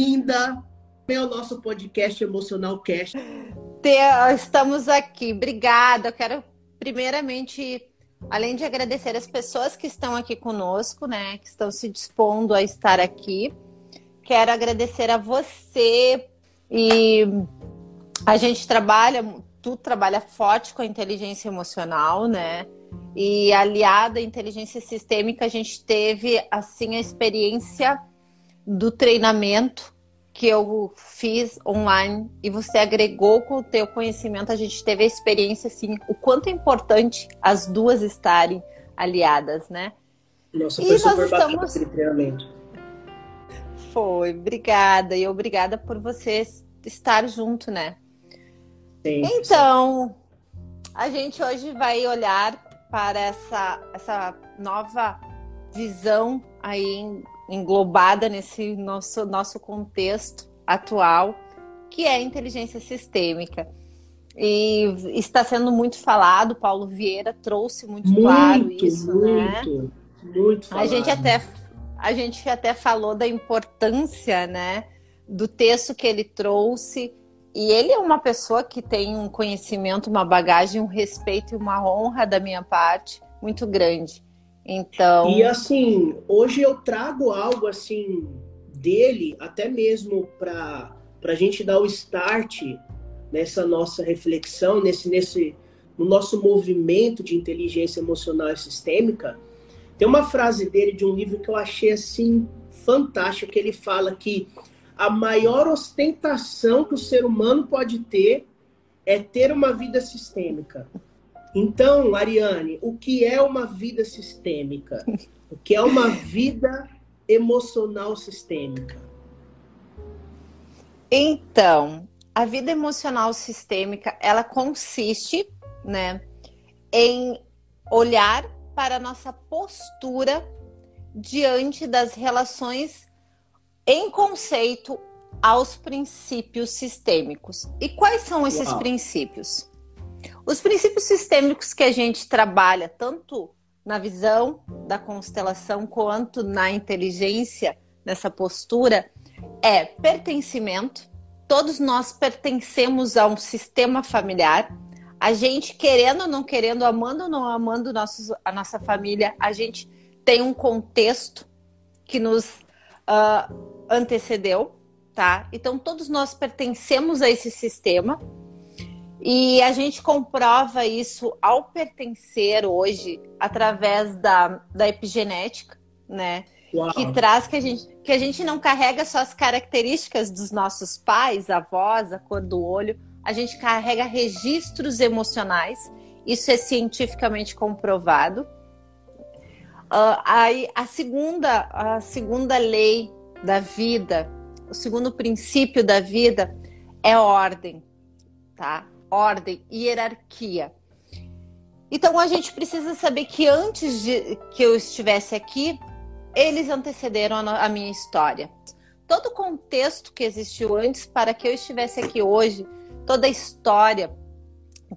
Bem-vinda ao nosso podcast Emocional Cast. Estamos aqui. Obrigada. Eu quero primeiramente, além de agradecer as pessoas que estão aqui conosco, né, que estão se dispondo a estar aqui, quero agradecer a você e a gente trabalha, tu trabalha forte com a inteligência emocional, né? E aliada à inteligência sistêmica, a gente teve assim a experiência do treinamento que eu fiz online e você agregou com o teu conhecimento, a gente teve a experiência assim, o quanto é importante as duas estarem aliadas, né? Nossa, foi e super nós estamos... aquele treinamento. Foi, obrigada. E obrigada por você estar junto, né? Sim, então, sim. a gente hoje vai olhar para essa, essa nova visão aí englobada nesse nosso, nosso contexto atual, que é a inteligência sistêmica. E está sendo muito falado, Paulo Vieira trouxe muito, muito claro isso, muito, né? Muito falado. A gente até a gente até falou da importância, né, do texto que ele trouxe. E ele é uma pessoa que tem um conhecimento, uma bagagem, um respeito e uma honra da minha parte muito grande. Então. E assim, hoje eu trago algo assim dele, até mesmo para a gente dar o start nessa nossa reflexão, nesse, nesse no nosso movimento de inteligência emocional e sistêmica. Tem uma frase dele de um livro que eu achei assim fantástico, que ele fala que a maior ostentação que o ser humano pode ter é ter uma vida sistêmica. Então, Ariane, o que é uma vida sistêmica? O que é uma vida emocional sistêmica? Então, a vida emocional sistêmica, ela consiste, né, em olhar para a nossa postura diante das relações em conceito aos princípios sistêmicos. E quais são esses Uau. princípios? Os princípios sistêmicos que a gente trabalha, tanto na visão da constelação quanto na inteligência, nessa postura, é pertencimento. Todos nós pertencemos a um sistema familiar. A gente, querendo ou não querendo, amando ou não amando nossos, a nossa família, a gente tem um contexto que nos uh, antecedeu, tá? Então, todos nós pertencemos a esse sistema e a gente comprova isso ao pertencer hoje através da, da epigenética, né? Uau. Que traz que a, gente, que a gente não carrega só as características dos nossos pais, avós, a cor do olho, a gente carrega registros emocionais. Isso é cientificamente comprovado. Uh, aí a segunda, a segunda lei da vida, o segundo princípio da vida é ordem, tá? Ordem e hierarquia. Então a gente precisa saber que antes de que eu estivesse aqui, eles antecederam a, minha história. Todo o contexto que existiu antes para que eu estivesse aqui hoje, toda a história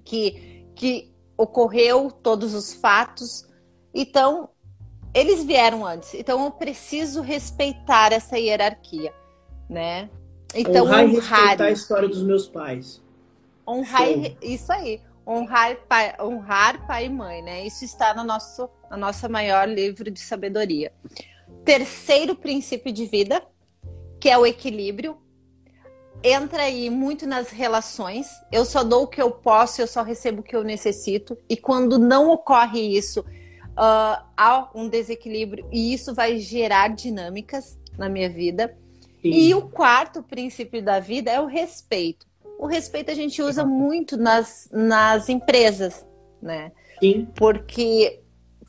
que, que ocorreu, todos os fatos. Então, eles vieram antes. Então, eu preciso respeitar essa hierarquia, né? Então, honrar, honrar respeitar a história dos meus pais. Honrar, isso aí. Honrar pai, honrar pai e mãe, né? Isso está no nosso, no nosso maior livro de sabedoria. Terceiro princípio de vida, que é o equilíbrio. Entra aí muito nas relações. Eu só dou o que eu posso, eu só recebo o que eu necessito. E quando não ocorre isso, uh, há um desequilíbrio e isso vai gerar dinâmicas na minha vida. Sim. E o quarto princípio da vida é o respeito o respeito a gente usa muito nas, nas empresas, né? Sim. Porque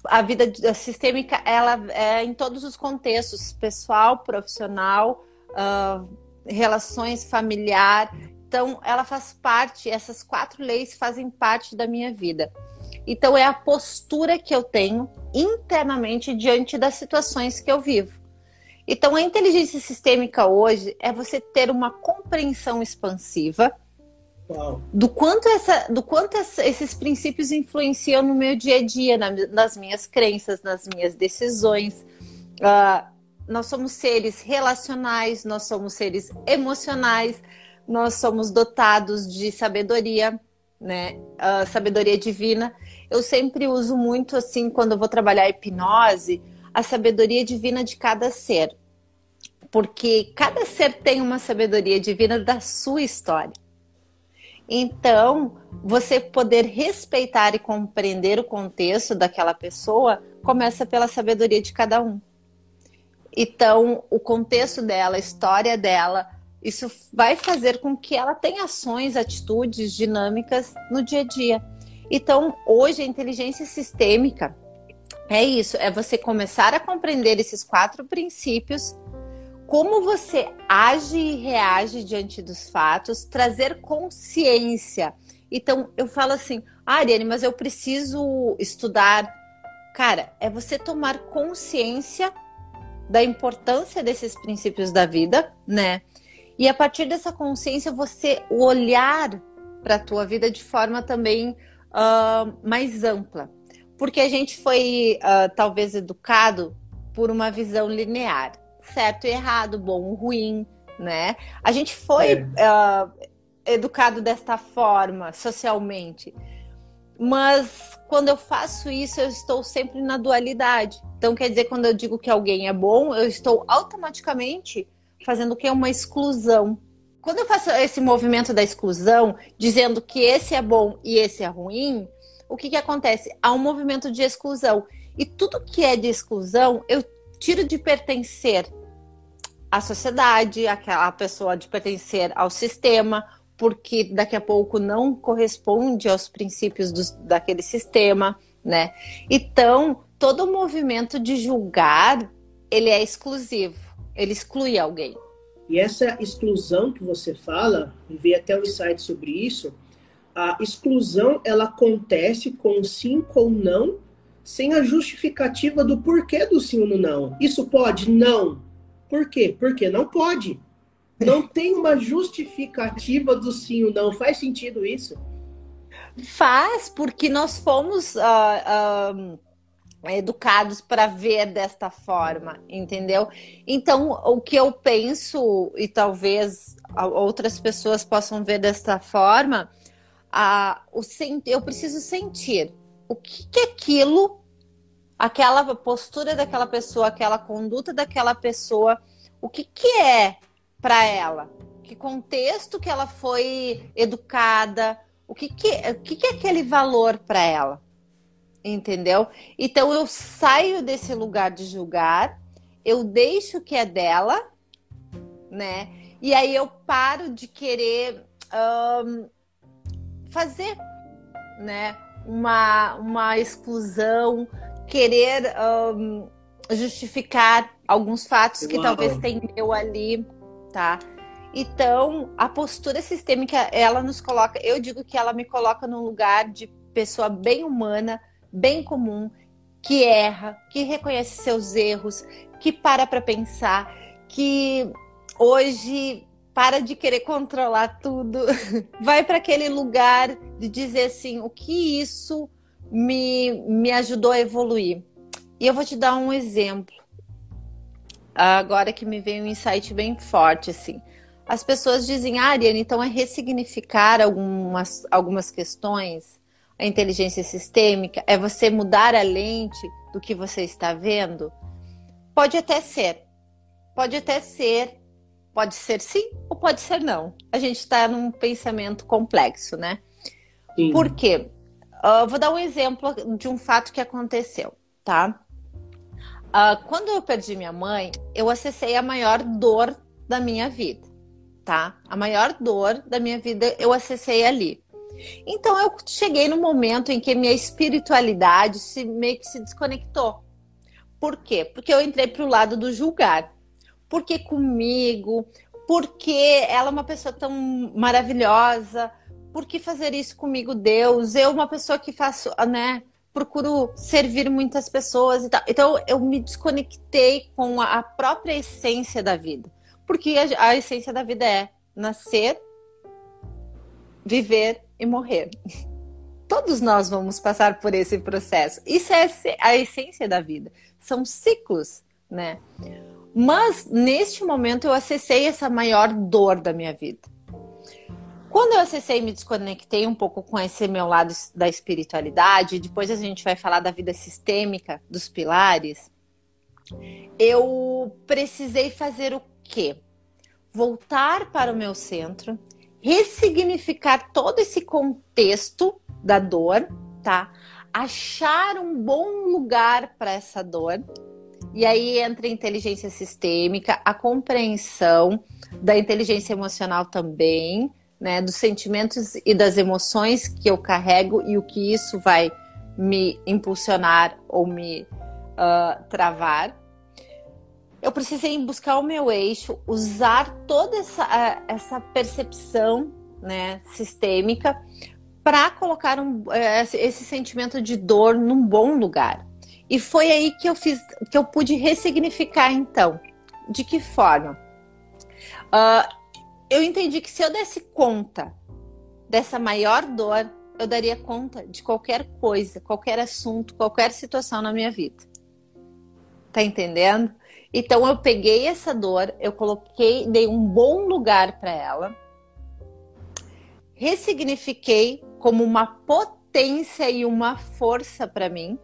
a vida sistêmica, ela é em todos os contextos, pessoal, profissional, uh, relações familiar. Então, ela faz parte, essas quatro leis fazem parte da minha vida. Então, é a postura que eu tenho internamente diante das situações que eu vivo. Então, a inteligência sistêmica hoje é você ter uma compreensão expansiva do quanto, essa, do quanto esses princípios influenciam no meu dia a dia, na, nas minhas crenças, nas minhas decisões. Uh, nós somos seres relacionais, nós somos seres emocionais, nós somos dotados de sabedoria, né? Uh, sabedoria divina. Eu sempre uso muito assim quando eu vou trabalhar hipnose, a sabedoria divina de cada ser. Porque cada ser tem uma sabedoria divina da sua história. Então, você poder respeitar e compreender o contexto daquela pessoa começa pela sabedoria de cada um. Então, o contexto dela, a história dela, isso vai fazer com que ela tenha ações, atitudes dinâmicas no dia a dia. Então, hoje a inteligência sistêmica é isso, é você começar a compreender esses quatro princípios, como você age e reage diante dos fatos, trazer consciência. Então, eu falo assim, ah, Ariane, mas eu preciso estudar. Cara, é você tomar consciência da importância desses princípios da vida, né? E a partir dessa consciência, você olhar para a tua vida de forma também uh, mais ampla. Porque a gente foi, uh, talvez, educado por uma visão linear, certo e errado, bom ou ruim, né? A gente foi é. uh, educado desta forma, socialmente. Mas quando eu faço isso, eu estou sempre na dualidade. Então, quer dizer, quando eu digo que alguém é bom, eu estou automaticamente fazendo o que? Uma exclusão. Quando eu faço esse movimento da exclusão, dizendo que esse é bom e esse é ruim, o que, que acontece? Há um movimento de exclusão. E tudo que é de exclusão, eu tiro de pertencer à sociedade, aquela pessoa de pertencer ao sistema, porque daqui a pouco não corresponde aos princípios do, daquele sistema, né? Então, todo movimento de julgar, ele é exclusivo, ele exclui alguém. E essa exclusão que você fala, vi até um insight sobre isso, a exclusão ela acontece com sim ou não, sem a justificativa do porquê do sim ou do não. Isso pode? Não. Por quê? Porque não pode. Não tem uma justificativa do sim ou não. Faz sentido isso? Faz, porque nós fomos uh, uh, educados para ver desta forma, entendeu? Então, o que eu penso, e talvez outras pessoas possam ver desta forma, uh, o eu preciso sentir o que, que é aquilo, aquela postura daquela pessoa, aquela conduta daquela pessoa, o que, que é para ela? Que contexto que ela foi educada? O que, que, o que, que é aquele valor para ela? Entendeu? Então eu saio desse lugar de julgar, eu deixo que é dela, né? E aí eu paro de querer um, fazer, né? Uma, uma exclusão, querer um, justificar alguns fatos que talvez tenham eu ali tá? Então, a postura sistêmica, ela nos coloca, eu digo que ela me coloca num lugar de pessoa bem humana, bem comum, que erra, que reconhece seus erros, que para para pensar, que hoje para de querer controlar tudo, vai para aquele lugar de dizer assim, o que isso me, me ajudou a evoluir. E eu vou te dar um exemplo agora que me veio um insight bem forte, assim. As pessoas dizem, ah, Ariane, então é ressignificar algumas, algumas questões, a inteligência sistêmica, é você mudar a lente do que você está vendo? Pode até ser. Pode até ser. Pode ser sim ou pode ser não. A gente está num pensamento complexo, né? Sim. Por quê? Uh, vou dar um exemplo de um fato que aconteceu, tá? Uh, quando eu perdi minha mãe, eu acessei a maior dor da minha vida, tá? A maior dor da minha vida eu acessei ali. Então eu cheguei no momento em que minha espiritualidade se meio que se desconectou. Por quê? Porque eu entrei para o lado do julgar. Porque comigo? Porque ela é uma pessoa tão maravilhosa? Por que fazer isso comigo, Deus? Eu, uma pessoa que faço, né? procuro servir muitas pessoas e tal. Então eu me desconectei com a própria essência da vida. Porque a, a essência da vida é nascer, viver e morrer. Todos nós vamos passar por esse processo. Isso é a essência da vida. São ciclos, né? Mas neste momento eu acessei essa maior dor da minha vida. Quando eu acessei e me desconectei um pouco com esse meu lado da espiritualidade, depois a gente vai falar da vida sistêmica, dos pilares, eu precisei fazer o quê? Voltar para o meu centro, ressignificar todo esse contexto da dor, tá? Achar um bom lugar para essa dor. E aí entra a inteligência sistêmica, a compreensão da inteligência emocional também, né, dos sentimentos e das emoções que eu carrego e o que isso vai me impulsionar ou me uh, travar. Eu precisei buscar o meu eixo, usar toda essa, essa percepção né, sistêmica para colocar um, uh, esse sentimento de dor num bom lugar. E foi aí que eu fiz, que eu pude ressignificar então. De que forma? Uh, eu entendi que se eu desse conta dessa maior dor, eu daria conta de qualquer coisa, qualquer assunto, qualquer situação na minha vida. Tá entendendo? Então eu peguei essa dor, eu coloquei, dei um bom lugar para ela, ressignifiquei como uma potência e uma força para mim.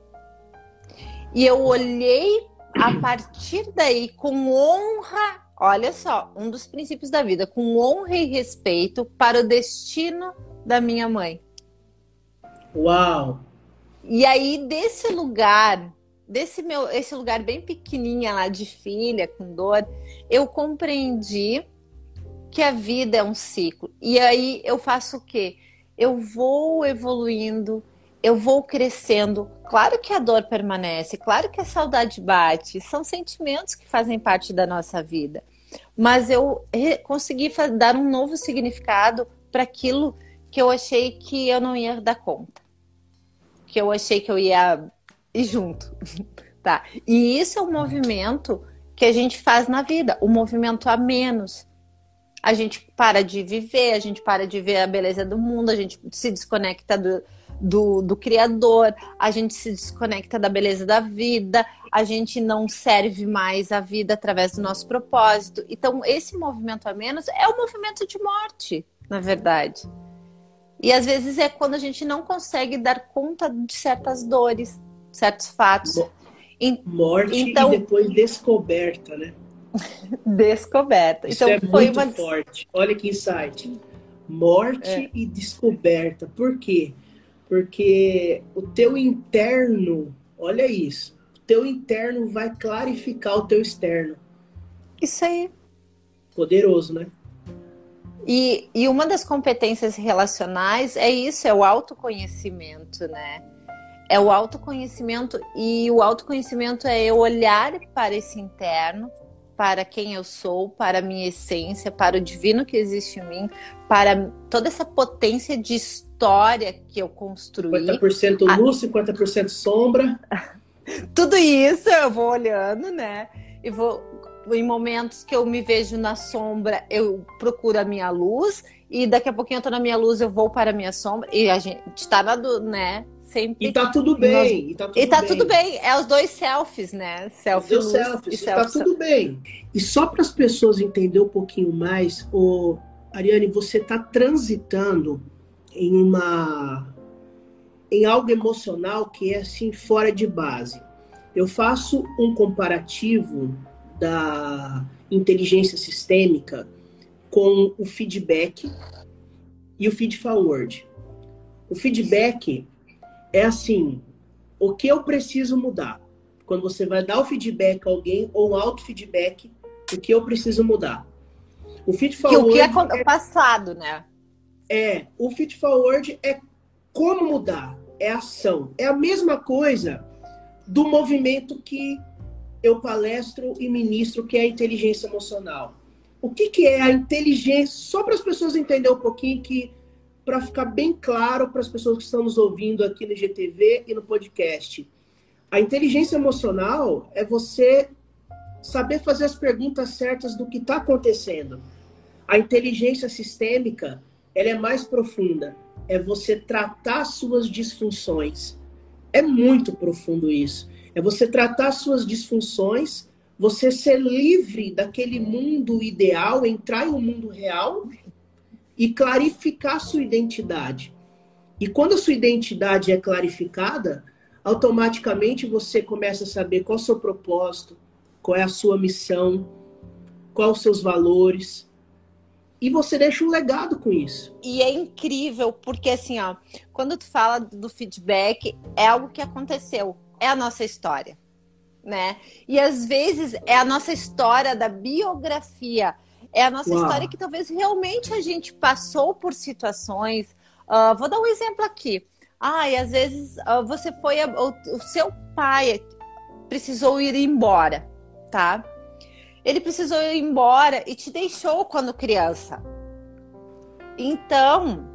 E eu olhei a partir daí com honra Olha só, um dos princípios da vida, com honra e respeito para o destino da minha mãe. Uau! E aí, desse lugar, desse meu, esse lugar bem pequenininha lá de filha, com dor, eu compreendi que a vida é um ciclo. E aí eu faço o quê? Eu vou evoluindo, eu vou crescendo. Claro que a dor permanece, claro que a saudade bate, são sentimentos que fazem parte da nossa vida mas eu consegui dar um novo significado para aquilo que eu achei que eu não ia dar conta, que eu achei que eu ia ir junto, tá? E isso é um movimento que a gente faz na vida, o um movimento a menos. A gente para de viver, a gente para de ver a beleza do mundo, a gente se desconecta do, do, do Criador, a gente se desconecta da beleza da vida, a gente não serve mais a vida através do nosso propósito. Então, esse movimento a menos é o um movimento de morte, na verdade. E às vezes é quando a gente não consegue dar conta de certas dores, certos fatos. Morte então, e depois descoberta, né? descoberta. Isso então, é foi muito uma... forte. Olha que insight. Morte é. e descoberta. Por quê? Porque o teu interno, olha isso, o teu interno vai clarificar o teu externo. Isso aí. Poderoso, né? E, e uma das competências relacionais é isso, é o autoconhecimento, né? É o autoconhecimento e o autoconhecimento é eu olhar para esse interno, para quem eu sou, para a minha essência, para o divino que existe em mim, para toda essa potência de história que eu construí. 50% luz, a... 50% sombra. Tudo isso eu vou olhando, né? E vou em momentos que eu me vejo na sombra, eu procuro a minha luz e daqui a pouquinho eu tô na minha luz, eu vou para a minha sombra e a gente tá na, né, sempre. E tá tudo bem. Nós... E tá, tudo, e tá bem. tudo bem. É os dois selfies, né? Selfie os selfies. E tá tudo bem. E só para as pessoas entenderem um pouquinho mais, o Ariane, você tá transitando em uma em algo emocional que é assim fora de base. Eu faço um comparativo da inteligência sistêmica com o feedback e o feed forward. O feedback é assim: o que eu preciso mudar? Quando você vai dar o feedback a alguém ou um auto-feedback, o que eu preciso mudar? O feed forward. Que o que é, é passado, né? É, o feed forward é como mudar, é ação. É a mesma coisa do movimento que eu palestro e ministro, que é a inteligência emocional. O que, que é a inteligência? Só para as pessoas entenderem um pouquinho que para ficar bem claro para as pessoas que estão nos ouvindo aqui no GTV e no podcast. A inteligência emocional é você saber fazer as perguntas certas do que está acontecendo. A inteligência sistêmica, ela é mais profunda. É você tratar suas disfunções. É muito profundo isso. É você tratar suas disfunções, você ser livre daquele mundo ideal, entrar em um mundo real e clarificar sua identidade. E quando a sua identidade é clarificada, automaticamente você começa a saber qual é o seu propósito, qual é a sua missão, quais os seus valores. E você deixa um legado com isso. E é incrível, porque assim, ó, quando tu fala do feedback, é algo que aconteceu, é a nossa história né? E às vezes é a nossa história da biografia, é a nossa Uau. história que talvez realmente a gente passou por situações. Uh, vou dar um exemplo aqui. Ah, e às vezes uh, você foi. A, o, o seu pai precisou ir embora, tá? Ele precisou ir embora e te deixou quando criança. Então,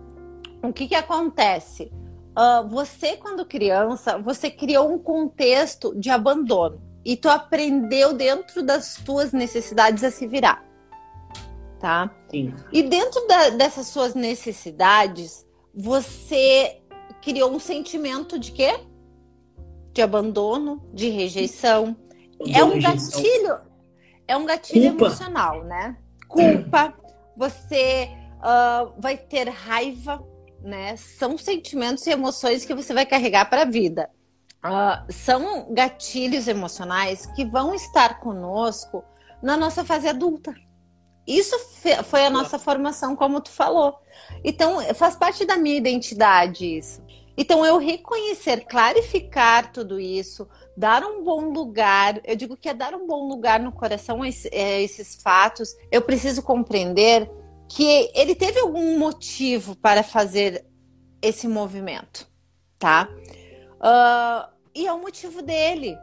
o que que acontece? Uh, você, quando criança, você criou um contexto de abandono e tu aprendeu dentro das tuas necessidades a se virar, tá? Sim. E dentro da, dessas suas necessidades, você criou um sentimento de quê? De abandono, de rejeição. é um rejeição. gatilho, é um gatilho Culpa. emocional, né? Culpa. Você uh, vai ter raiva né? São sentimentos e emoções que você vai carregar para a vida. Uh, são gatilhos emocionais que vão estar conosco na nossa fase adulta. Isso foi a nossa formação, como tu falou. Então, faz parte da minha identidade isso. Então, eu reconhecer, clarificar tudo isso, dar um bom lugar, eu digo que é dar um bom lugar no coração a esses fatos. Eu preciso compreender que ele teve algum motivo para fazer esse movimento, tá? Uh, e é o motivo dele.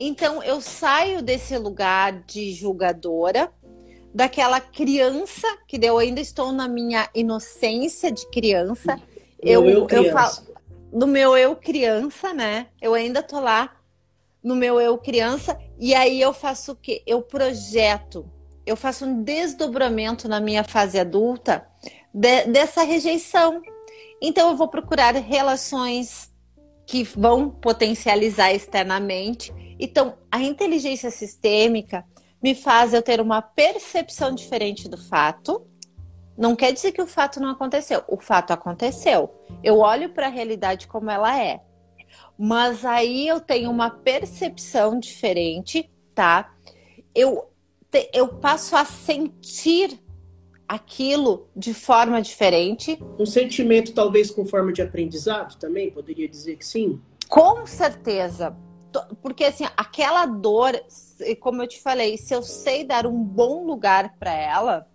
Então eu saio desse lugar de julgadora, daquela criança que eu ainda estou na minha inocência de criança. eu, eu, criança. eu falo no meu eu criança, né? Eu ainda tô lá no meu eu criança e aí eu faço o quê? Eu projeto eu faço um desdobramento na minha fase adulta de, dessa rejeição. Então, eu vou procurar relações que vão potencializar externamente. Então, a inteligência sistêmica me faz eu ter uma percepção diferente do fato. Não quer dizer que o fato não aconteceu. O fato aconteceu. Eu olho para a realidade como ela é. Mas aí eu tenho uma percepção diferente, tá? Eu eu passo a sentir aquilo de forma diferente. Um sentimento, talvez, com forma de aprendizado também? Poderia dizer que sim? Com certeza. Porque, assim, aquela dor, como eu te falei, se eu sei dar um bom lugar para ela,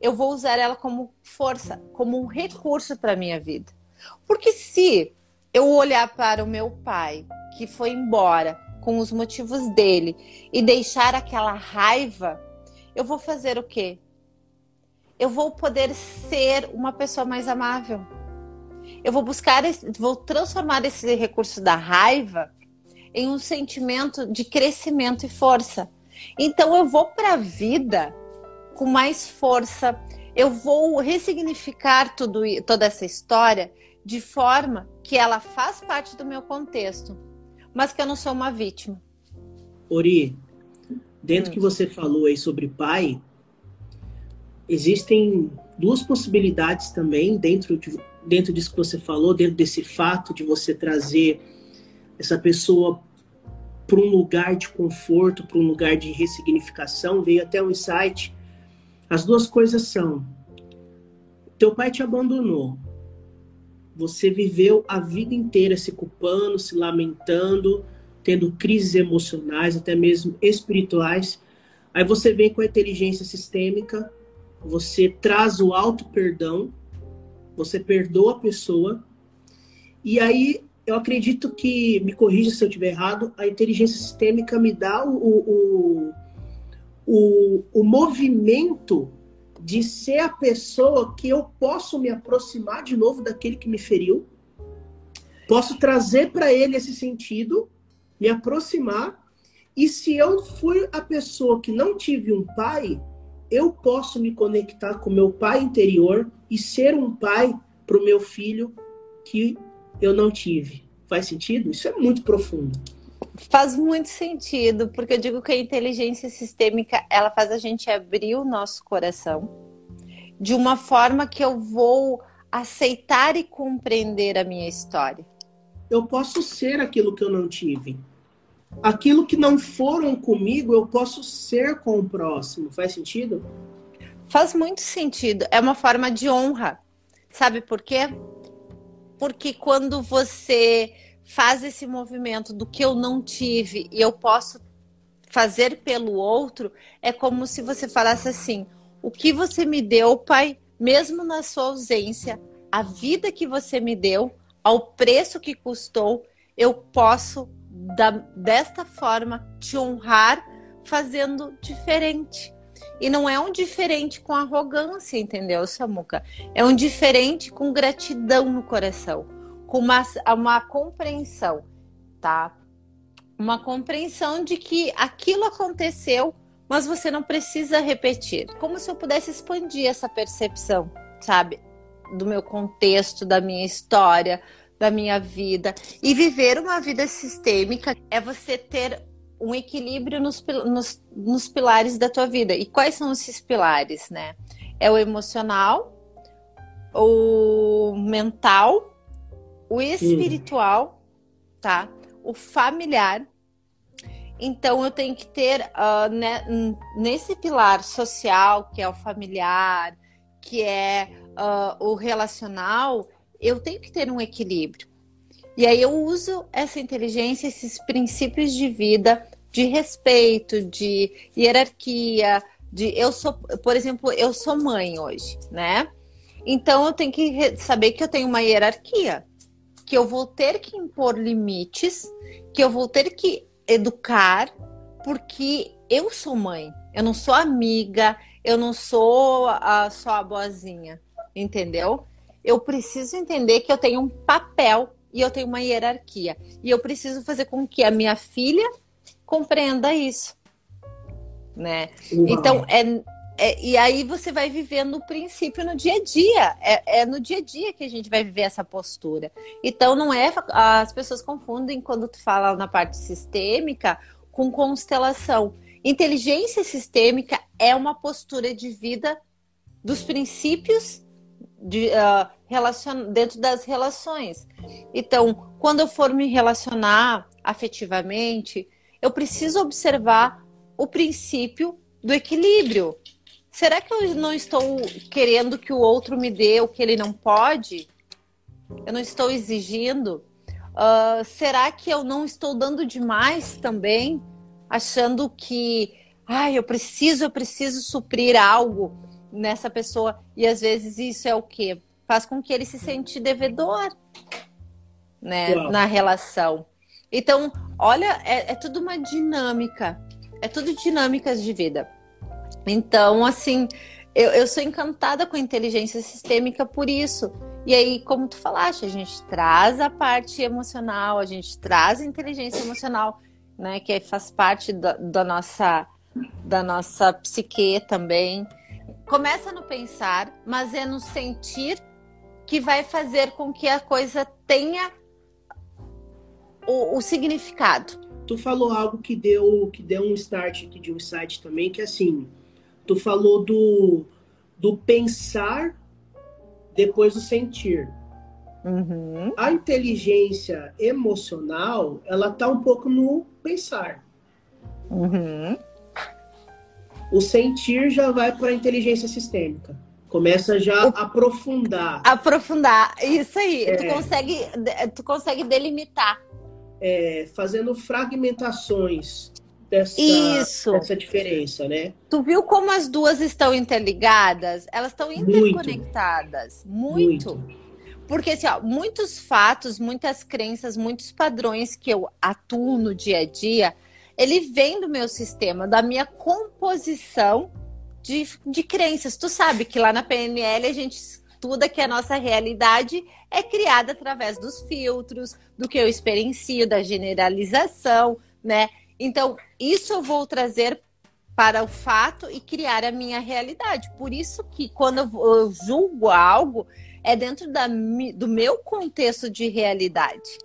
eu vou usar ela como força, como um recurso para minha vida. Porque se eu olhar para o meu pai, que foi embora, com os motivos dele e deixar aquela raiva, eu vou fazer o quê? Eu vou poder ser uma pessoa mais amável. Eu vou buscar, vou transformar esse recurso da raiva em um sentimento de crescimento e força. Então eu vou para a vida com mais força. Eu vou ressignificar tudo, toda essa história de forma que ela faz parte do meu contexto mas que eu não sou uma vítima. Ori, dentro hum. que você falou aí sobre pai, existem duas possibilidades também dentro, de, dentro disso que você falou, dentro desse fato de você trazer essa pessoa para um lugar de conforto, para um lugar de ressignificação, veio até um insight. As duas coisas são: teu pai te abandonou, você viveu a vida inteira se culpando, se lamentando, tendo crises emocionais, até mesmo espirituais. Aí você vem com a inteligência sistêmica, você traz o auto perdão, você perdoa a pessoa. E aí eu acredito que, me corrija se eu estiver errado, a inteligência sistêmica me dá o, o, o, o movimento de ser a pessoa que eu posso me aproximar de novo daquele que me feriu, posso trazer para ele esse sentido, me aproximar, e se eu fui a pessoa que não tive um pai, eu posso me conectar com meu pai interior e ser um pai para o meu filho que eu não tive. Faz sentido? Isso é muito profundo. Faz muito sentido, porque eu digo que a inteligência sistêmica, ela faz a gente abrir o nosso coração de uma forma que eu vou aceitar e compreender a minha história. Eu posso ser aquilo que eu não tive. Aquilo que não foram comigo, eu posso ser com o próximo. Faz sentido? Faz muito sentido. É uma forma de honra. Sabe por quê? Porque quando você faz esse movimento do que eu não tive e eu posso fazer pelo outro, é como se você falasse assim: o que você me deu, pai, mesmo na sua ausência, a vida que você me deu, ao preço que custou, eu posso da, desta forma te honrar fazendo diferente. E não é um diferente com arrogância, entendeu, Samuca? É um diferente com gratidão no coração com uma, uma compreensão, tá? Uma compreensão de que aquilo aconteceu, mas você não precisa repetir. Como se eu pudesse expandir essa percepção, sabe? Do meu contexto, da minha história, da minha vida. E viver uma vida sistêmica é você ter um equilíbrio nos, nos, nos pilares da tua vida. E quais são esses pilares, né? É o emocional, o mental o espiritual, tá? O familiar. Então eu tenho que ter uh, né, nesse pilar social, que é o familiar, que é uh, o relacional, eu tenho que ter um equilíbrio. E aí eu uso essa inteligência, esses princípios de vida, de respeito, de hierarquia, de eu sou, por exemplo, eu sou mãe hoje, né? Então eu tenho que saber que eu tenho uma hierarquia que eu vou ter que impor limites, que eu vou ter que educar, porque eu sou mãe, eu não sou amiga, eu não sou a, só a boazinha, entendeu? Eu preciso entender que eu tenho um papel e eu tenho uma hierarquia. E eu preciso fazer com que a minha filha compreenda isso. Né? Então, é, é, e aí você vai vivendo o princípio no dia a dia. É, é, no dia a dia que a gente vai viver essa postura. Então não é. As pessoas confundem quando tu fala na parte sistêmica com constelação. Inteligência sistêmica é uma postura de vida dos princípios de, uh, relacion... dentro das relações. Então, quando eu for me relacionar afetivamente, eu preciso observar o princípio do equilíbrio. Será que eu não estou querendo que o outro me dê o que ele não pode? Eu não estou exigindo? Uh, será que eu não estou dando demais também? Achando que, ai, eu preciso, eu preciso suprir algo nessa pessoa. E às vezes isso é o que? Faz com que ele se sente devedor, né, na relação. Então, olha, é, é tudo uma dinâmica. É tudo dinâmicas de vida. Então, assim, eu, eu sou encantada com inteligência sistêmica por isso. E aí, como tu falaste, a gente traz a parte emocional, a gente traz a inteligência emocional, né? Que faz parte da, da nossa da nossa psique também. Começa no pensar, mas é no sentir que vai fazer com que a coisa tenha o, o significado. Tu falou algo que deu que deu um start aqui de um site também, que é assim, Tu falou do, do pensar depois do sentir. Uhum. A inteligência emocional, ela tá um pouco no pensar. Uhum. O sentir já vai para a inteligência sistêmica. Começa já a aprofundar. Aprofundar, isso aí. É. Tu, consegue, tu consegue delimitar. É, fazendo fragmentações dessa, Isso. dessa diferença, né? Tu viu como as duas estão interligadas? Elas estão interconectadas. Muito. Muito. Porque, assim, ó, muitos fatos, muitas crenças, muitos padrões que eu atuo no dia a dia, ele vem do meu sistema, da minha composição de, de crenças. Tu sabe que lá na PNL a gente estuda que a nossa realidade é criada através dos filtros, do que eu experiencio, da generalização, né? Então, isso eu vou trazer para o fato e criar a minha realidade. Por isso que quando eu julgo algo, é dentro da, do meu contexto de realidade.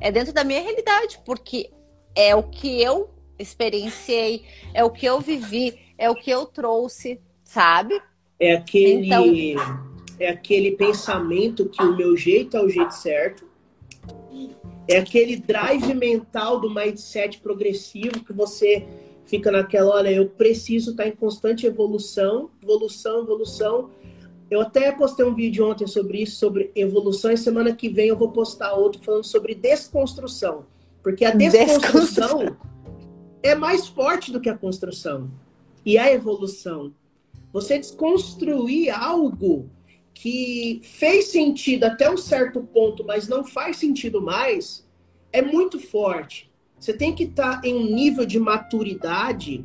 É dentro da minha realidade, porque é o que eu experienciei, é o que eu vivi, é o que eu trouxe, sabe? É aquele, então... é aquele pensamento que o meu jeito é o jeito certo. É aquele drive mental do mindset progressivo que você fica naquela, olha, eu preciso estar em constante evolução, evolução, evolução. Eu até postei um vídeo ontem sobre isso, sobre evolução, e semana que vem eu vou postar outro falando sobre desconstrução. Porque a desconstrução é mais forte do que a construção. E a evolução. Você desconstruir algo que fez sentido até um certo ponto, mas não faz sentido mais, é muito forte. Você tem que estar tá em um nível de maturidade,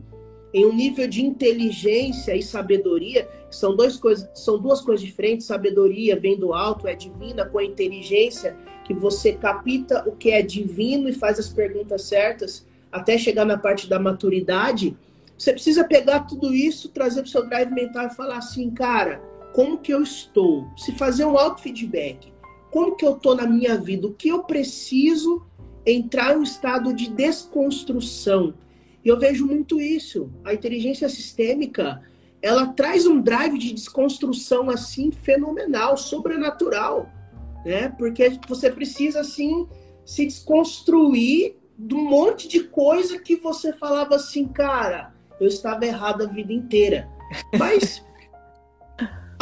em um nível de inteligência e sabedoria, são, dois coisas, são duas coisas diferentes. Sabedoria vem do alto, é divina, com a inteligência, que você capta o que é divino e faz as perguntas certas até chegar na parte da maturidade, você precisa pegar tudo isso, trazer para o seu drive mental e falar assim, cara, como que eu estou? Se fazer um auto-feedback. Como que eu estou na minha vida? O que eu preciso entrar em um estado de desconstrução? E eu vejo muito isso. A inteligência sistêmica, ela traz um drive de desconstrução assim fenomenal, sobrenatural, né? Porque você precisa assim se desconstruir de um monte de coisa que você falava assim, cara, eu estava errado a vida inteira. Mas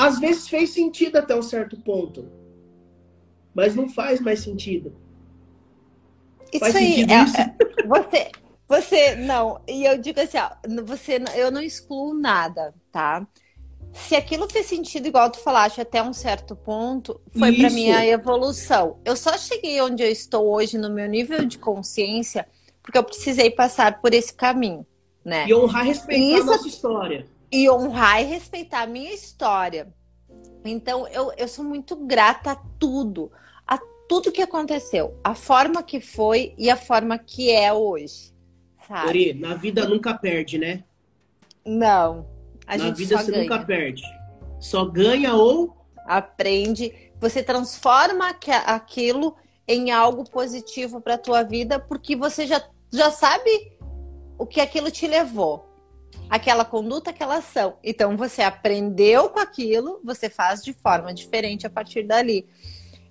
às vezes fez sentido até um certo ponto. Mas não faz mais sentido. Isso faz aí, sentido é, isso? É, você, você, não, e eu digo assim, ó, você, eu não excluo nada, tá? se aquilo fez sentido, igual tu falaste, até um certo ponto, foi para mim a evolução. Eu só cheguei onde eu estou hoje no meu nível de consciência porque eu precisei passar por esse caminho, né? E honrar respeitar Isso... a nossa história. E honrar e respeitar a minha história. Então, eu, eu sou muito grata a tudo, a tudo que aconteceu, a forma que foi e a forma que é hoje. Sabe? Ori, na vida nunca perde, né? Não, a Na vida você ganha. nunca perde. Só ganha ou aprende. Você transforma aquilo em algo positivo para a tua vida, porque você já, já sabe o que aquilo te levou. Aquela conduta, aquela ação. Então você aprendeu com aquilo, você faz de forma diferente a partir dali.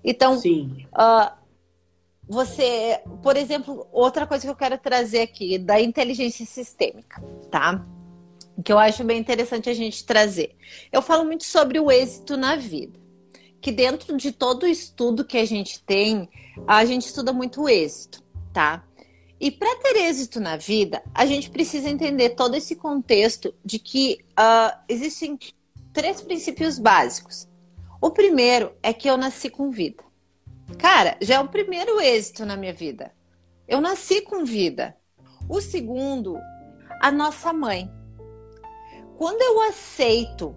Então. Uh, você, por exemplo, outra coisa que eu quero trazer aqui da inteligência sistêmica, tá? que eu acho bem interessante a gente trazer. Eu falo muito sobre o êxito na vida, que dentro de todo o estudo que a gente tem, a gente estuda muito o êxito, tá? E para ter êxito na vida, a gente precisa entender todo esse contexto de que uh, existem três princípios básicos. O primeiro é que eu nasci com vida. Cara, já é o primeiro êxito na minha vida. Eu nasci com vida. O segundo, a nossa mãe quando eu aceito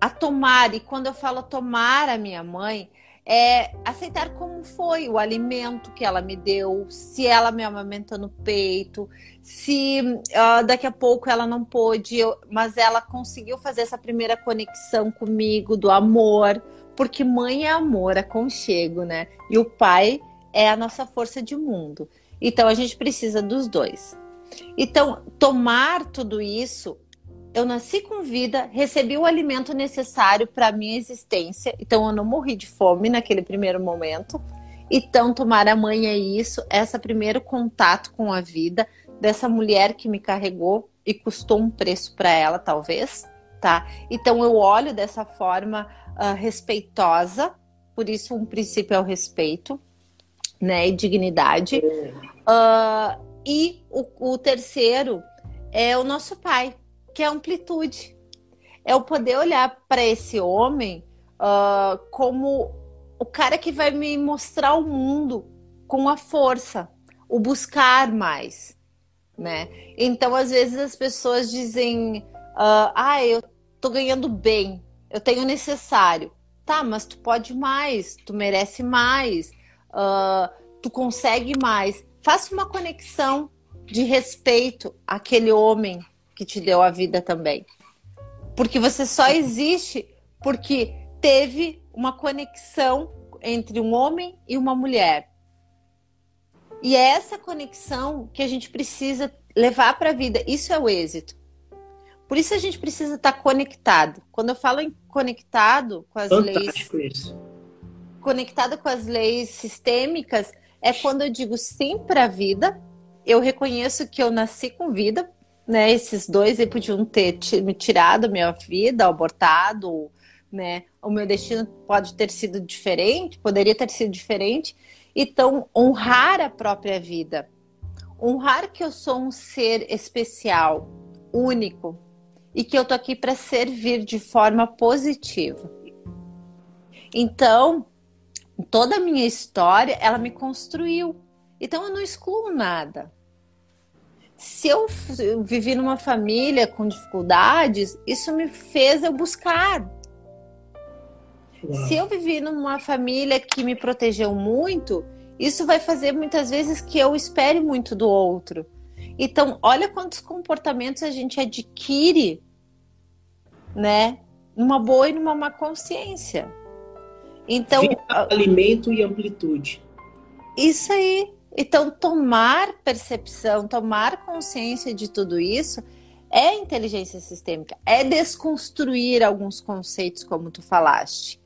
a tomar, e quando eu falo tomar a minha mãe, é aceitar como foi o alimento que ela me deu, se ela me amamentou no peito, se uh, daqui a pouco ela não pôde, eu, mas ela conseguiu fazer essa primeira conexão comigo do amor, porque mãe é amor, é conchego, né? E o pai é a nossa força de mundo. Então a gente precisa dos dois. Então, tomar tudo isso eu nasci com vida, recebi o alimento necessário para a minha existência, então eu não morri de fome naquele primeiro momento. Então, tomar a mãe é isso, esse primeiro contato com a vida dessa mulher que me carregou e custou um preço para ela, talvez, tá? Então, eu olho dessa forma uh, respeitosa, por isso um princípio é o respeito, né, e dignidade. Uh, e o, o terceiro é o nosso pai, que é amplitude. É o poder olhar para esse homem uh, como o cara que vai me mostrar o mundo com a força, o buscar mais, né? Então, às vezes as pessoas dizem, uh, ah, eu tô ganhando bem, eu tenho o necessário. Tá, mas tu pode mais, tu merece mais, uh, tu consegue mais. Faça uma conexão de respeito àquele homem que te deu a vida também. Porque você só existe porque teve uma conexão entre um homem e uma mulher. E é essa conexão que a gente precisa levar para a vida. Isso é o êxito. Por isso a gente precisa estar tá conectado. Quando eu falo em conectado com as Fantástico leis. Isso. Conectado com as leis sistêmicas, é quando eu digo sim para a vida. Eu reconheço que eu nasci com vida, né? Esses dois aí podiam ter me tirado minha vida, abortado, né? O meu destino pode ter sido diferente, poderia ter sido diferente. Então, honrar a própria vida. Honrar que eu sou um ser especial, único, e que eu tô aqui para servir de forma positiva. Então, toda a minha história, ela me construiu. Então eu não excluo nada. Se eu vivi numa família com dificuldades, isso me fez eu buscar. Uau. Se eu vivi numa família que me protegeu muito, isso vai fazer muitas vezes que eu espere muito do outro. Então, olha quantos comportamentos a gente adquire, né? Numa boa e numa má consciência. Então, alimento e amplitude. Isso aí. Então, tomar percepção, tomar consciência de tudo isso é inteligência sistêmica, é desconstruir alguns conceitos, como tu falaste,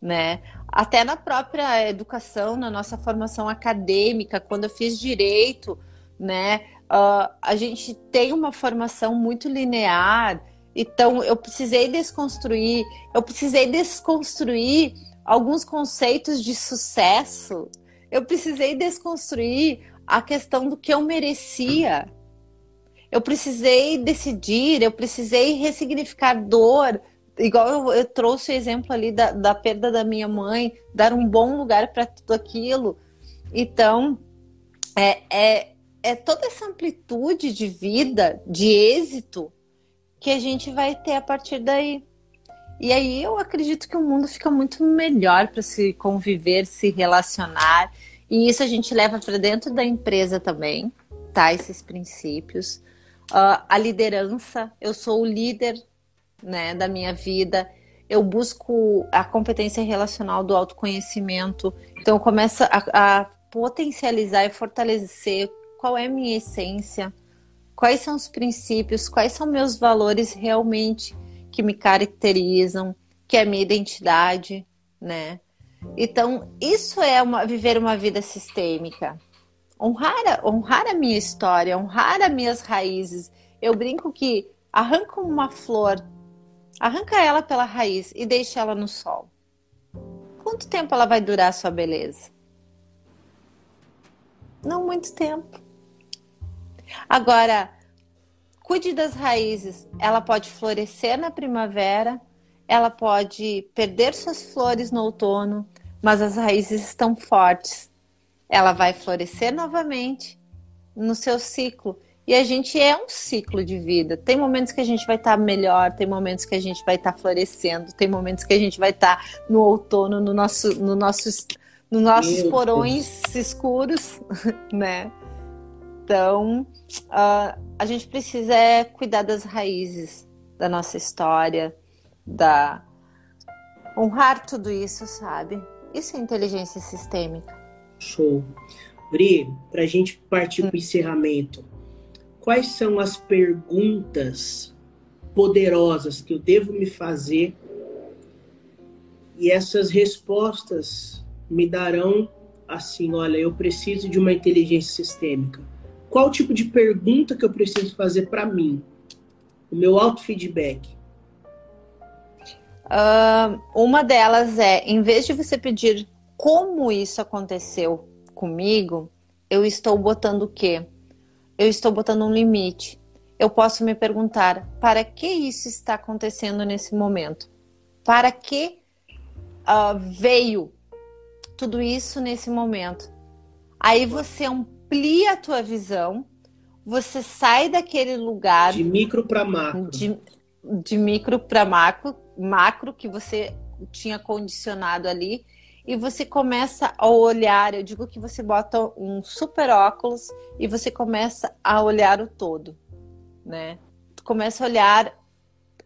né? Até na própria educação, na nossa formação acadêmica, quando eu fiz direito, né? Uh, a gente tem uma formação muito linear, então eu precisei desconstruir, eu precisei desconstruir alguns conceitos de sucesso, eu precisei desconstruir a questão do que eu merecia. Eu precisei decidir, eu precisei ressignificar dor. Igual eu, eu trouxe o exemplo ali da, da perda da minha mãe, dar um bom lugar para tudo aquilo. Então, é, é, é toda essa amplitude de vida, de êxito, que a gente vai ter a partir daí. E aí eu acredito que o mundo fica muito melhor para se conviver, se relacionar. E isso a gente leva para dentro da empresa também, tá? Esses princípios. Uh, a liderança, eu sou o líder né, da minha vida. Eu busco a competência relacional do autoconhecimento. Então eu começo a, a potencializar e fortalecer qual é a minha essência, quais são os princípios, quais são meus valores realmente que me caracterizam, que é minha identidade, né? Então, isso é uma, viver uma vida sistêmica. Honrar, honrar a minha história, honrar as minhas raízes. Eu brinco que arranca uma flor, arranca ela pela raiz e deixa ela no sol. Quanto tempo ela vai durar a sua beleza? Não muito tempo. Agora, Cuide das raízes. Ela pode florescer na primavera, ela pode perder suas flores no outono, mas as raízes estão fortes. Ela vai florescer novamente no seu ciclo. E a gente é um ciclo de vida. Tem momentos que a gente vai estar tá melhor, tem momentos que a gente vai estar tá florescendo, tem momentos que a gente vai estar tá no outono, no nosso, no nossos, nos nossos porões escuros, né? Então, uh, a gente precisa é cuidar das raízes da nossa história, da honrar tudo isso, sabe? Isso é inteligência sistêmica. Show. Bri, para a gente partir para o encerramento, quais são as perguntas poderosas que eu devo me fazer e essas respostas me darão assim, olha, eu preciso de uma inteligência sistêmica qual tipo de pergunta que eu preciso fazer para mim? O meu auto-feedback. Uh, uma delas é, em vez de você pedir como isso aconteceu comigo, eu estou botando o quê? Eu estou botando um limite. Eu posso me perguntar, para que isso está acontecendo nesse momento? Para que uh, veio tudo isso nesse momento? Aí você é um amplia a tua visão, você sai daquele lugar de micro para macro. De, de micro para macro, macro que você tinha condicionado ali e você começa a olhar, eu digo que você bota um super óculos e você começa a olhar o todo, né? Tu começa a olhar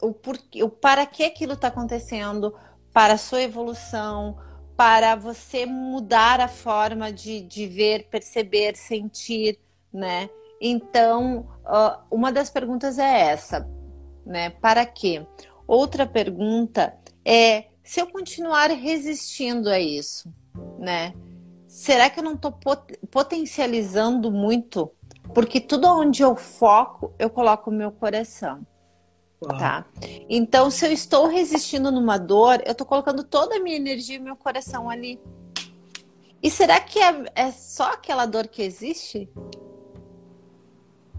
o porquê, o para que aquilo está acontecendo, para a sua evolução, para você mudar a forma de, de ver, perceber, sentir, né? Então, uma das perguntas é essa, né? Para quê? Outra pergunta é se eu continuar resistindo a isso, né? Será que eu não estou pot potencializando muito? Porque tudo onde eu foco, eu coloco o meu coração. Tá? Então, se eu estou resistindo numa dor, eu estou colocando toda a minha energia e meu coração ali. E será que é, é só aquela dor que existe?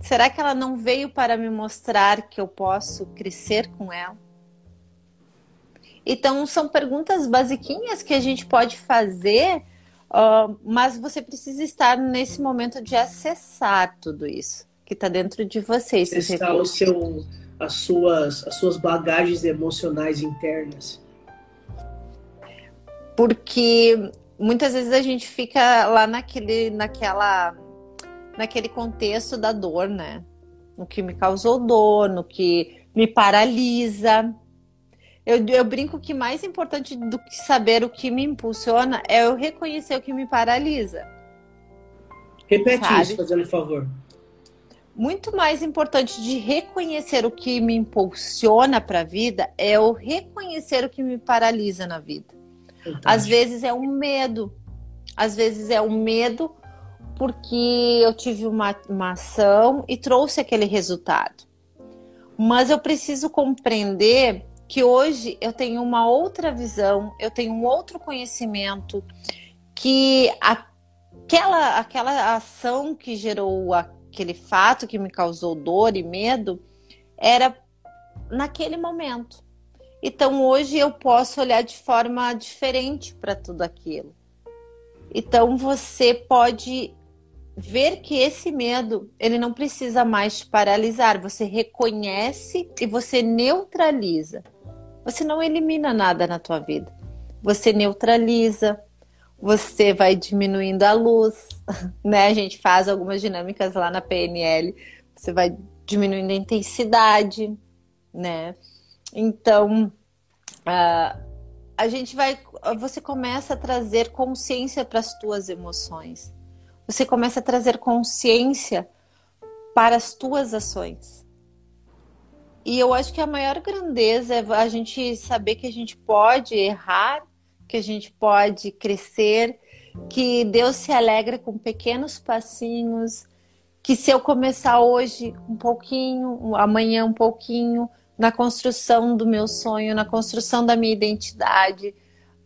Será que ela não veio para me mostrar que eu posso crescer com ela? Então, são perguntas basiquinhas que a gente pode fazer, uh, mas você precisa estar nesse momento de acessar tudo isso que está dentro de você. Acessar o seu as suas, as suas bagagens emocionais internas? Porque muitas vezes a gente fica lá naquele, naquela, naquele contexto da dor, né? No que me causou dor, no que me paralisa. Eu, eu brinco que mais importante do que saber o que me impulsiona é eu reconhecer o que me paralisa. Repete sabe? isso, fazendo favor muito mais importante de reconhecer o que me impulsiona para a vida é o reconhecer o que me paralisa na vida. Às vezes é um medo, às vezes é um medo porque eu tive uma, uma ação e trouxe aquele resultado. Mas eu preciso compreender que hoje eu tenho uma outra visão, eu tenho um outro conhecimento, que aquela, aquela ação que gerou a aquele fato que me causou dor e medo era naquele momento. Então hoje eu posso olhar de forma diferente para tudo aquilo. Então você pode ver que esse medo, ele não precisa mais te paralisar, você reconhece e você neutraliza. Você não elimina nada na tua vida. Você neutraliza, você vai diminuindo a luz, né? A gente faz algumas dinâmicas lá na PNL, você vai diminuindo a intensidade, né? Então, uh, a gente vai, você começa a trazer consciência para as tuas emoções. Você começa a trazer consciência para as tuas ações. E eu acho que a maior grandeza é a gente saber que a gente pode errar que a gente pode crescer, que Deus se alegra com pequenos passinhos, que se eu começar hoje um pouquinho, amanhã um pouquinho, na construção do meu sonho, na construção da minha identidade,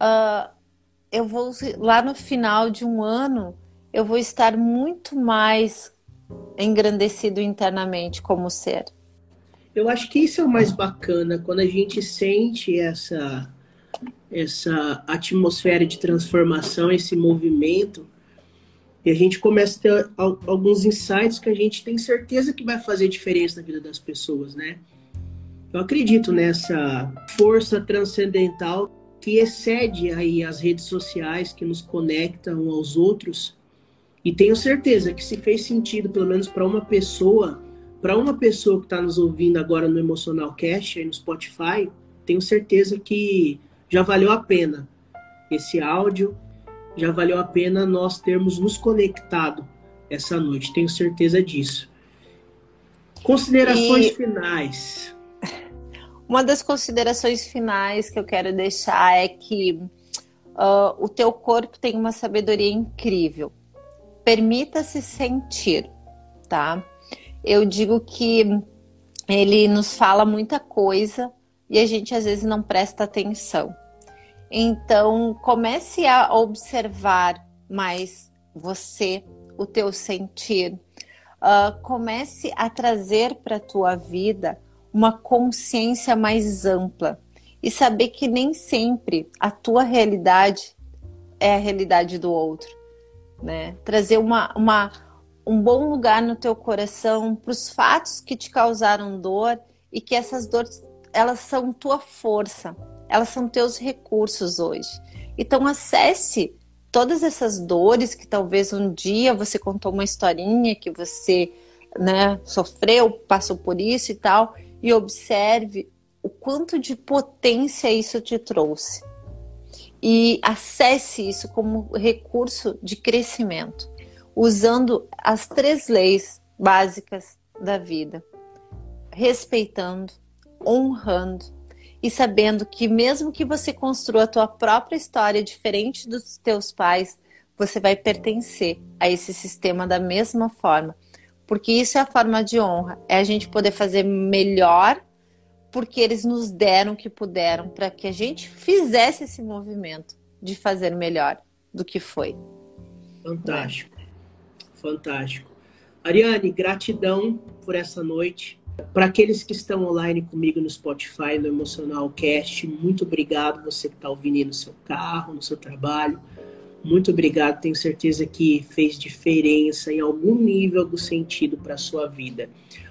uh, eu vou lá no final de um ano, eu vou estar muito mais engrandecido internamente como ser. Eu acho que isso é o mais bacana quando a gente sente essa essa atmosfera de transformação, esse movimento, e a gente começa a ter alguns insights que a gente tem certeza que vai fazer diferença na vida das pessoas, né? Eu acredito nessa força transcendental que excede aí as redes sociais, que nos conectam aos outros. E tenho certeza que se fez sentido, pelo menos para uma pessoa, para uma pessoa que está nos ouvindo agora no Emocional Cash, aí no Spotify, tenho certeza que já valeu a pena esse áudio, já valeu a pena nós termos nos conectado essa noite, tenho certeza disso. Considerações e... finais. Uma das considerações finais que eu quero deixar é que uh, o teu corpo tem uma sabedoria incrível. Permita-se sentir, tá? Eu digo que ele nos fala muita coisa, e a gente às vezes não presta atenção. Então, comece a observar mais você, o teu sentir. Uh, comece a trazer para a tua vida uma consciência mais ampla e saber que nem sempre a tua realidade é a realidade do outro, né? Trazer uma, uma um bom lugar no teu coração para os fatos que te causaram dor e que essas dores elas são tua força, elas são teus recursos hoje. Então acesse todas essas dores que talvez um dia você contou uma historinha que você, né, sofreu, passou por isso e tal, e observe o quanto de potência isso te trouxe. e acesse isso como recurso de crescimento, usando as três leis básicas da vida, respeitando, honrando e sabendo que mesmo que você construa a tua própria história diferente dos teus pais, você vai pertencer a esse sistema da mesma forma. Porque isso é a forma de honra, é a gente poder fazer melhor porque eles nos deram o que puderam para que a gente fizesse esse movimento de fazer melhor do que foi. Fantástico. Fantástico. Ariane, gratidão por essa noite. Para aqueles que estão online comigo no Spotify, no Emocional Cast, muito obrigado. Você que está ouvindo no seu carro, no seu trabalho. Muito obrigado. Tenho certeza que fez diferença em algum nível do sentido para a sua vida.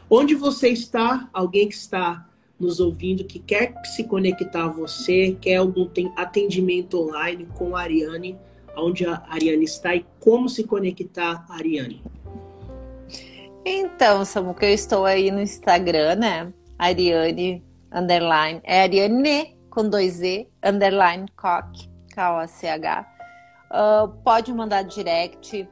Onde você está? Alguém que está nos ouvindo que quer se conectar a você, quer algum atendimento online com a Ariane, onde a Ariane está e como se conectar a Ariane. Então, Samuca, eu estou aí no Instagram, né? Ariane, underline, é Ariane com dois E, underline, cock, K-O-C-H. Uh, pode mandar direct.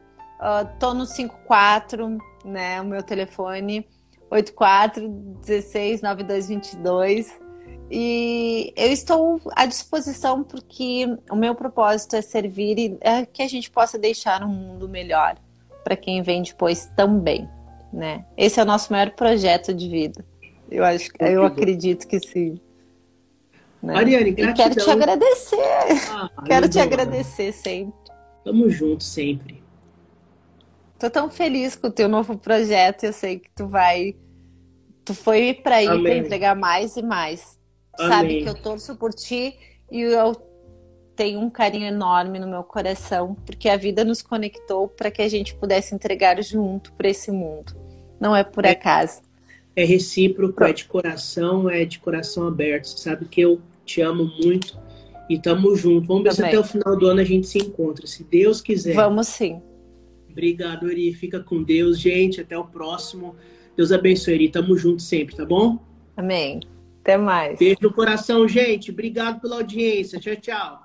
Uh, tô no 54, né? O meu telefone. 84 16 9222. E eu estou à disposição porque o meu propósito é servir e é que a gente possa deixar um mundo melhor para quem vem depois também, né? Esse é o nosso maior projeto de vida. Eu acho, eu acredito que sim. Né? Ariane, gratidão. E quero te agradecer. Ah, quero te agradecer sempre. Tamo junto sempre. Tô tão feliz com o teu novo projeto. Eu sei que tu vai Tu foi para ir para entregar mais e mais. Amém. Sabe que eu torço por ti e eu tenho um carinho enorme no meu coração, porque a vida nos conectou para que a gente pudesse entregar junto para esse mundo. Não é por é, acaso. É recíproco, Pronto. é de coração, é de coração aberto. Você sabe que eu te amo muito e tamo junto. Vamos ver se até o final do ano a gente se encontra, se Deus quiser. Vamos sim. Obrigado, Eri. Fica com Deus, gente. Até o próximo. Deus abençoe, Eri. Tamo junto sempre, tá bom? Amém. Até mais. Beijo no coração, gente. Obrigado pela audiência. Tchau, tchau.